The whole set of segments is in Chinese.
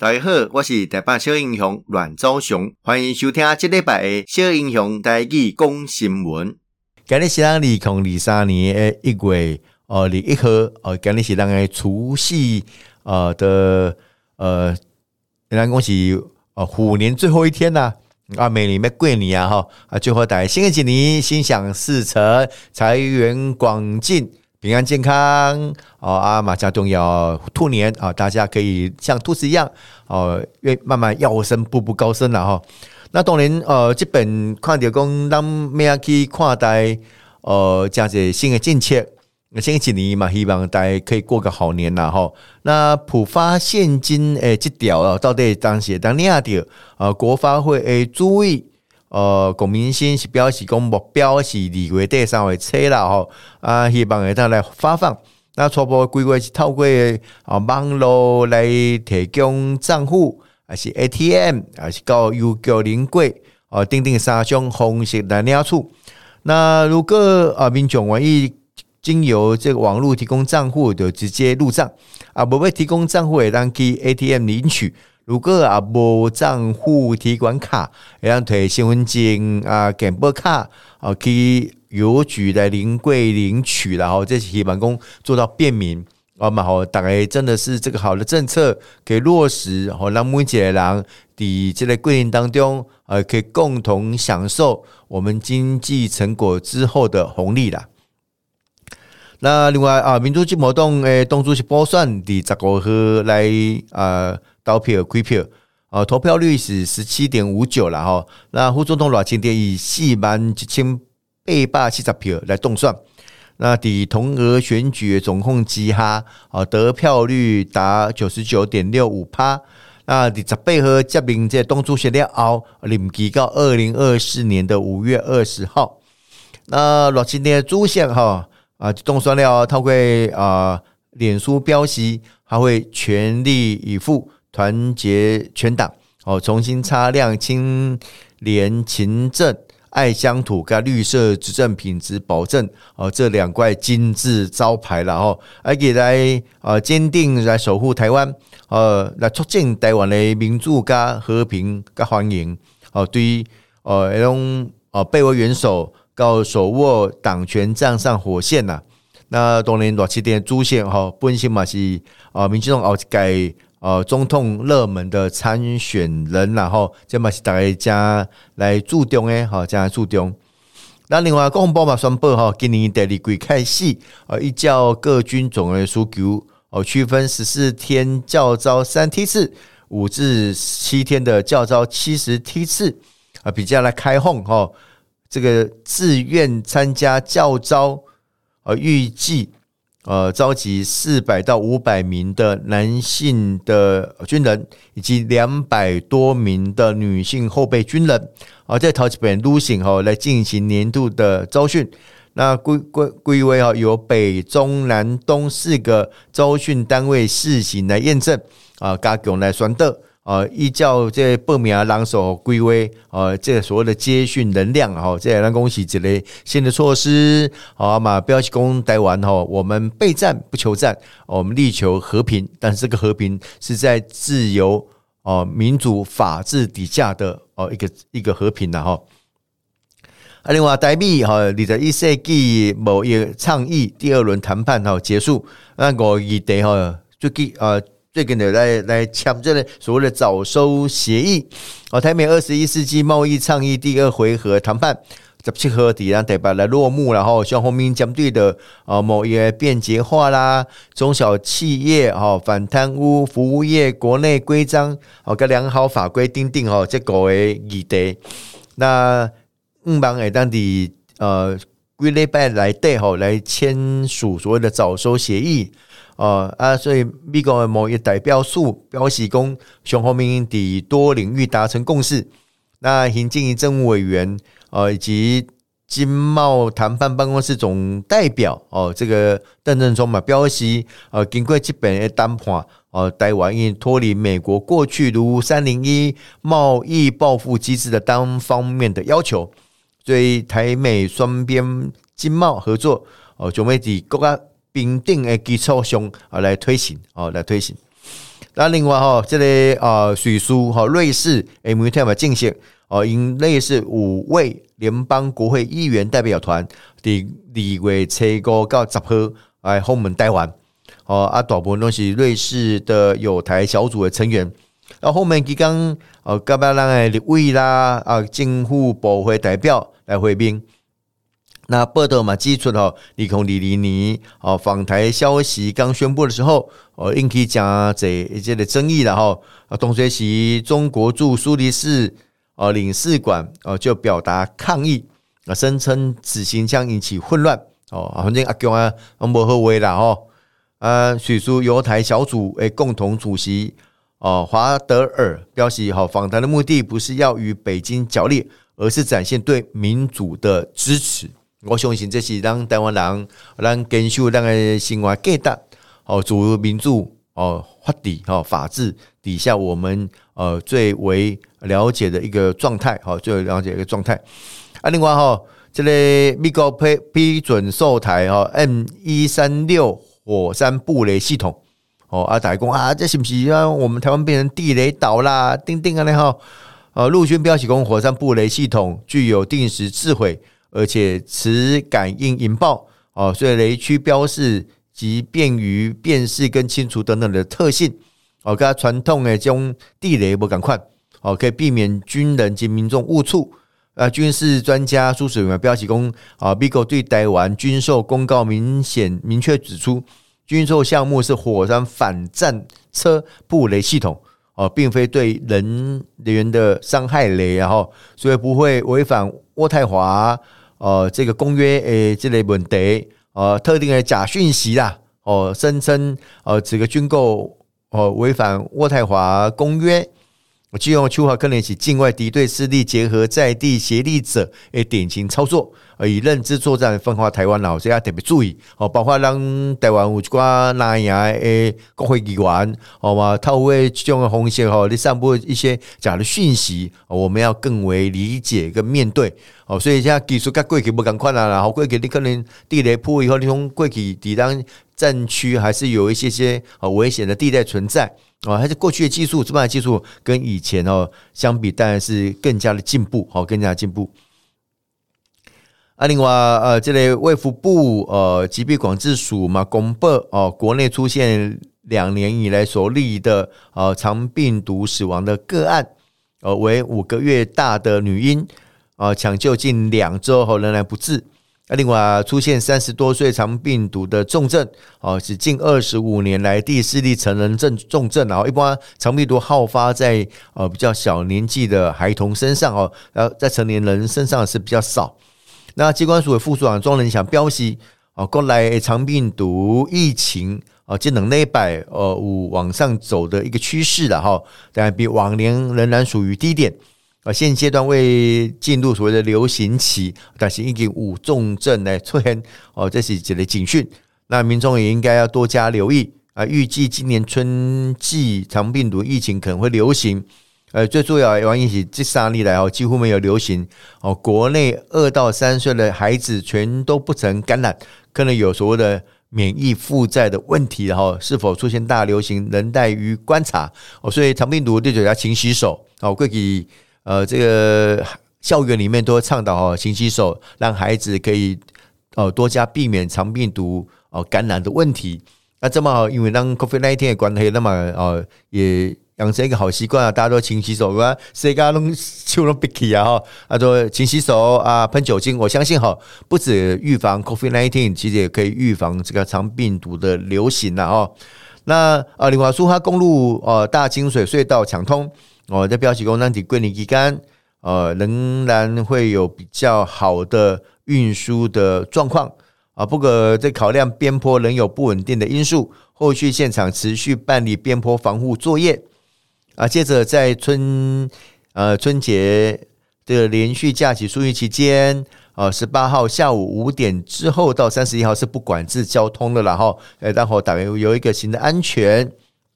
大家好，我是台北小英雄阮昭雄，欢迎收听这礼拜的小英雄台语讲新闻。今日是咱二零二三年的一月二十一号，呃，今日是咱个除夕呃的呃，咱讲是呃虎年最后一天呐，啊，每年要过年啊哈，啊，最后大家新的一年心想事成，财源广进。平安健康哦啊，马上重要兔年啊，大家可以像兔子一样哦，越慢慢跃升，步步高升了哈。那当然呃，这本看到讲，咱咩去看待呃，这样子新的政策，新的一年嘛，希望大家可以过个好年呐哈。那普发现金诶，这条啊，到底当时当哪条呃，国发会诶注意。呃，国民新是表示讲目标是二月底三月初啦吼，啊，希望会当来发放。那初步规划是透过啊网络来提供账户，还是 ATM，还是到邮局临柜，啊，等等三种方式来领取。那如果啊民众愿意经由这个网络提供账户，就直接入账啊，不会提供账户会当去 ATM 领取。如果啊无账户提款卡，会当摕身份证啊、健保卡啊去邮局来临柜领取，然后这是希望讲做到便民啊嘛好，大概真的是这个好的政策可以落实，好让每一个人伫这个过程当中，呃，可以共同享受我们经济成果之后的红利啦。那另外啊，民主进步党诶，党主席补选伫十五号来啊。投票开票，呃，投票率是十七点五九了哈。那副总统赖清德以四万一千八百七十票来动算。那抵同额选举总共之下，啊，得票率达九十九点六五趴。那第十八号接名这党主席了后，任期到二零二四年的五月二十号。那赖清德主席哈啊，当选了，他会啊，脸书表示，他会全力以赴。团结全党，哦，重新擦亮清廉勤政、爱乡土跟绿色执政品质保证哦，这两块金字招牌了哦，而且来呃坚定来守护台湾，呃，来促进台湾的民主跟和平跟繁荣哦，对于呃那种呃被为元首告手握党权站上火线呐，那当年多七点主线哈，本身嘛是啊，民进党后改。呃，总统热门的参选人，然后这嘛是大家来注重诶，好加来注重。那另外，国防部嘛宣布哈，今年第二季开始，呃，依照各军种的需求，哦，区分十四天教招三梯次，五至七天的教招七十梯次，啊，比较来开放哈，这个自愿参加教招，呃，预计。呃，召集四百到五百名的男性的军人，以及两百多名的女性后备军人，啊，在桃园路线哈来进行年度的招训。那归归归为哈，由北中南东四个招训单位试行来验证啊，加强来宣导。呃，依照这报名人数规划，呃，这所谓的接训能量，哈，这两公是一类新的措施，好嘛，不要去攻台湾，哈，我们备战不求战，我们力求和平，但是这个和平是在自由、哦民主、法治底下的哦一个一个和平的哈。啊，另外台美哈，二十一世纪贸易倡议第二轮谈判哈结束，那个议题哈最近呃。最近的来来签这个所谓的早收协议，哦，台美二十一世纪贸易倡议第二回合谈判十七号底让台北来落幕，然后双方面针对的啊贸易便捷化啦，中小企业哈反贪污，服务业国内规章哦跟良好法规订定哦这个为议题，那五帮诶当地呃几礼拜来对吼来签署所谓的早收协议。哦啊，所以美国的贸易代表处表示，讲双方面的多领域达成共识。那行政院政务委员呃以及经贸谈判办公室总代表哦，这个邓正中嘛表示，呃，经过基本的谈判，呃，台湾已脱离美国过去如三零一贸易报复机制的单方面的要求，所以台美双边经贸合作哦，准备在国家。平等的基础上啊来推行哦来推行，那另外哈，这、个、啊，瑞士哈，瑞士诶，明天嘛进行哦，因类似五位联邦国会议员代表团的二月初五到十号来访问台湾哦，啊，大部分都是瑞士的友台小组的成员。然后后面几刚哦，各别人诶立委啦啊，政府部会代表来会宾。那报道嘛，指出吼，二零二零年哦，访台消息刚宣布的时候，哦，引起真侪一些的争议了吼。啊，当时中国驻苏黎世哦领事馆哦就表达抗议啊，声称此行将引起混乱哦。反正阿强啊，无好话啦吼。啊，叙述友台小组诶共同主席哦华德尔表示，吼，访台的目的不是要与北京角力，而是展现对民主的支持。我相信这是咱台湾人，咱坚守咱的生活价值哦，自由民主哦，法治哦，法治底下我们呃最为了解的一个状态，哦，最为了解的一个状态。啊，另外哈，这个美国批批准售台哈 M 一三六火山布雷系统哦，啊，大家讲啊，这是不是让我们台湾变成地雷岛啦？叮叮啊，你好，呃，陆军标示讲火山布雷系统具有定时自毁。而且磁感应引爆哦，所以雷区标示及便于辨识跟清除等等的特性哦，跟传统的将地雷不赶快哦，可以避免军人及民众误触。啊，军事专家苏水文标题公啊，美国对台湾军售公告明显明确指出，军售项目是火山反战车布雷系统哦，并非对人员的伤害雷，然后所以不会违反渥太华。呃，这个公约诶，这类问题，呃，特定的假讯息啦，哦，声称呃，这个军购哦违反渥太华公约。我借用秋华可能是境外敌对势力结合在地协力者诶典型操作，以认知作战分化台湾了，所以要特别注意哦。包括让台湾有一寡南亚诶国会议员，好嘛，透过这种的红线吼，你散布一些假的讯息，我们要更为理解跟面对哦。所以现在技术跟过去不同款啦，然后过去你可能地雷铺以后，你从过去抵挡战区还是有一些些呃危险的地带存在。啊，还是过去的技术，这边的技术跟以前哦相比，当然是更加的进步，好，更加的进步。啊，另外呃，这类卫福部呃疾病管制署嘛公布哦，国内出现两年以来首例的呃肠病毒死亡的个案，呃为五个月大的女婴，啊抢救近两周后仍然不治。另外出现三十多岁肠病毒的重症，哦，是近二十五年来第四例成人症重症。然后一般肠病毒好发在呃比较小年纪的孩童身上哦，然后在成年人身上是比较少。那机关署的副署长庄仁祥表示，哦，国内肠病毒疫情哦，这两礼拜呃有往上走的一个趋势了哈，但比往年仍然属于低点。啊，现阶段未进入所谓的流行期，但是已经有重症来出现，哦，这是一个警讯。那民众也应该要多加留意啊。预计今年春季肠病毒疫情可能会流行，呃，最重要的原因是这三年来哦几乎没有流行哦。国内二到三岁的孩子全都不曾感染，可能有所谓的免疫负债的问题，然后是否出现大流行仍待于观察哦。所以肠病毒对大家勤洗手哦，过去。呃，这个校园里面都会倡导哦，勤洗手，让孩子可以哦多加避免肠病毒哦感染的问题。那这么好，因为让 COVID-19 的关系，那么哦也养成一个好习惯啊，大家都勤洗手，对吧？谁家弄就弄鼻涕啊哈，啊说勤洗手啊，喷酒精。我相信哈，不止预防 COVID-19，其实也可以预防这个肠病毒的流行了哦。那啊，另外苏花公路呃，大清水隧道抢通。哦，在标示工当地桂林期间，呃，仍然会有比较好的运输的状况啊。不过，在考量边坡仍有不稳定的因素，后续现场持续办理边坡防护作业啊。接着，在春呃春节的连续假期数日期间，啊，十八号下午五点之后到三十一号是不管制交通的，然后，呃，然后大概有一个新的安全。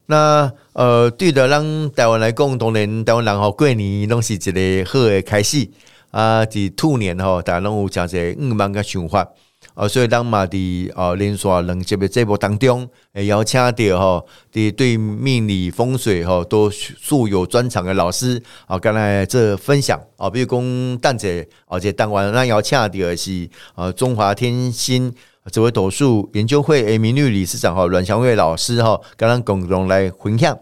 那呃，对的，让台湾来讲，当然台湾人吼过年拢是一个好的开始啊。在兔年吼，大家拢有诚侪愿望甲想法哦，所以当马的哦连续两集的节目当中，诶邀请到吼的对命理风水吼都素有专长的老师啊，刚才这分享啊，比如讲蛋姐而且当晚那邀请到的是呃中华天心紫微斗数研究会诶名誉理事长哈阮祥瑞老师哈，跟咱共同来分享。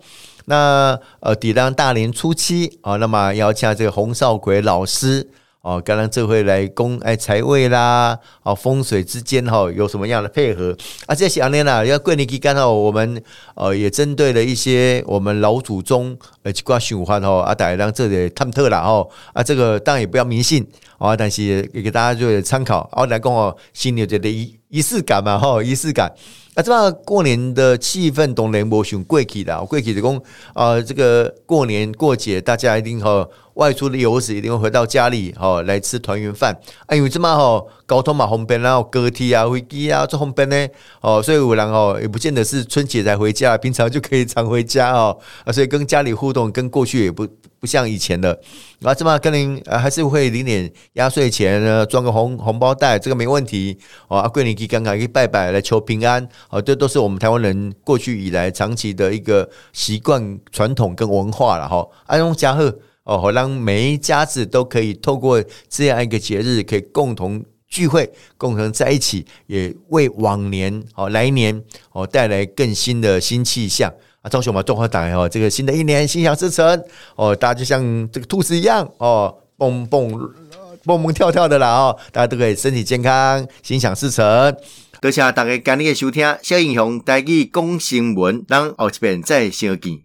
那呃，抵当大年初七啊，那么邀请这个洪少奎老师。哦，刚刚这回来宫哎财位啦，哦风水之间哈有什么样的配合啊？这些安尼啦，要过年期间哈，我们呃也针对了一些我们老祖宗呃八卦循环哈啊，大家让这里探讨了哈啊，这个当然也不要迷信啊，但是也给大家做参考。哦，来讲哦，新年这个一仪式感嘛哈，仪式感。啊，这么过年的气氛当然无像过去的，过去就讲啊，这个过年过节大家一定哈。外出的游子一定会回到家里，吼来吃团圆饭。哎，因为这么吼交通嘛方便，然后高铁啊、飞机啊这方便呢，哦，所以有人哦也不见得是春节才回家，平常就可以常回家哦。啊，所以跟家里互动跟过去也不不像以前了。啊，这么跟您还是会领点压岁钱呢，装个红红包袋，这个没问题。哦，啊，过年可以刚刚可以拜拜来求平安。哦，这都是我们台湾人过去以来长期的一个习惯、传统跟文化了哈。安龙家贺。哦，好让每一家子都可以透过这样一个节日，可以共同聚会，共同在一起，也为往年哦来年哦带来更新的新气象啊！祝我们中华党哦，这个新的一年心想事成哦，大家就像这个兔子一样哦，蹦蹦蹦蹦跳跳的啦哦，大家都可以身体健康，心想事成。多谢大家今日的收听，小英雄带去讲新闻，咱后一遍再相见。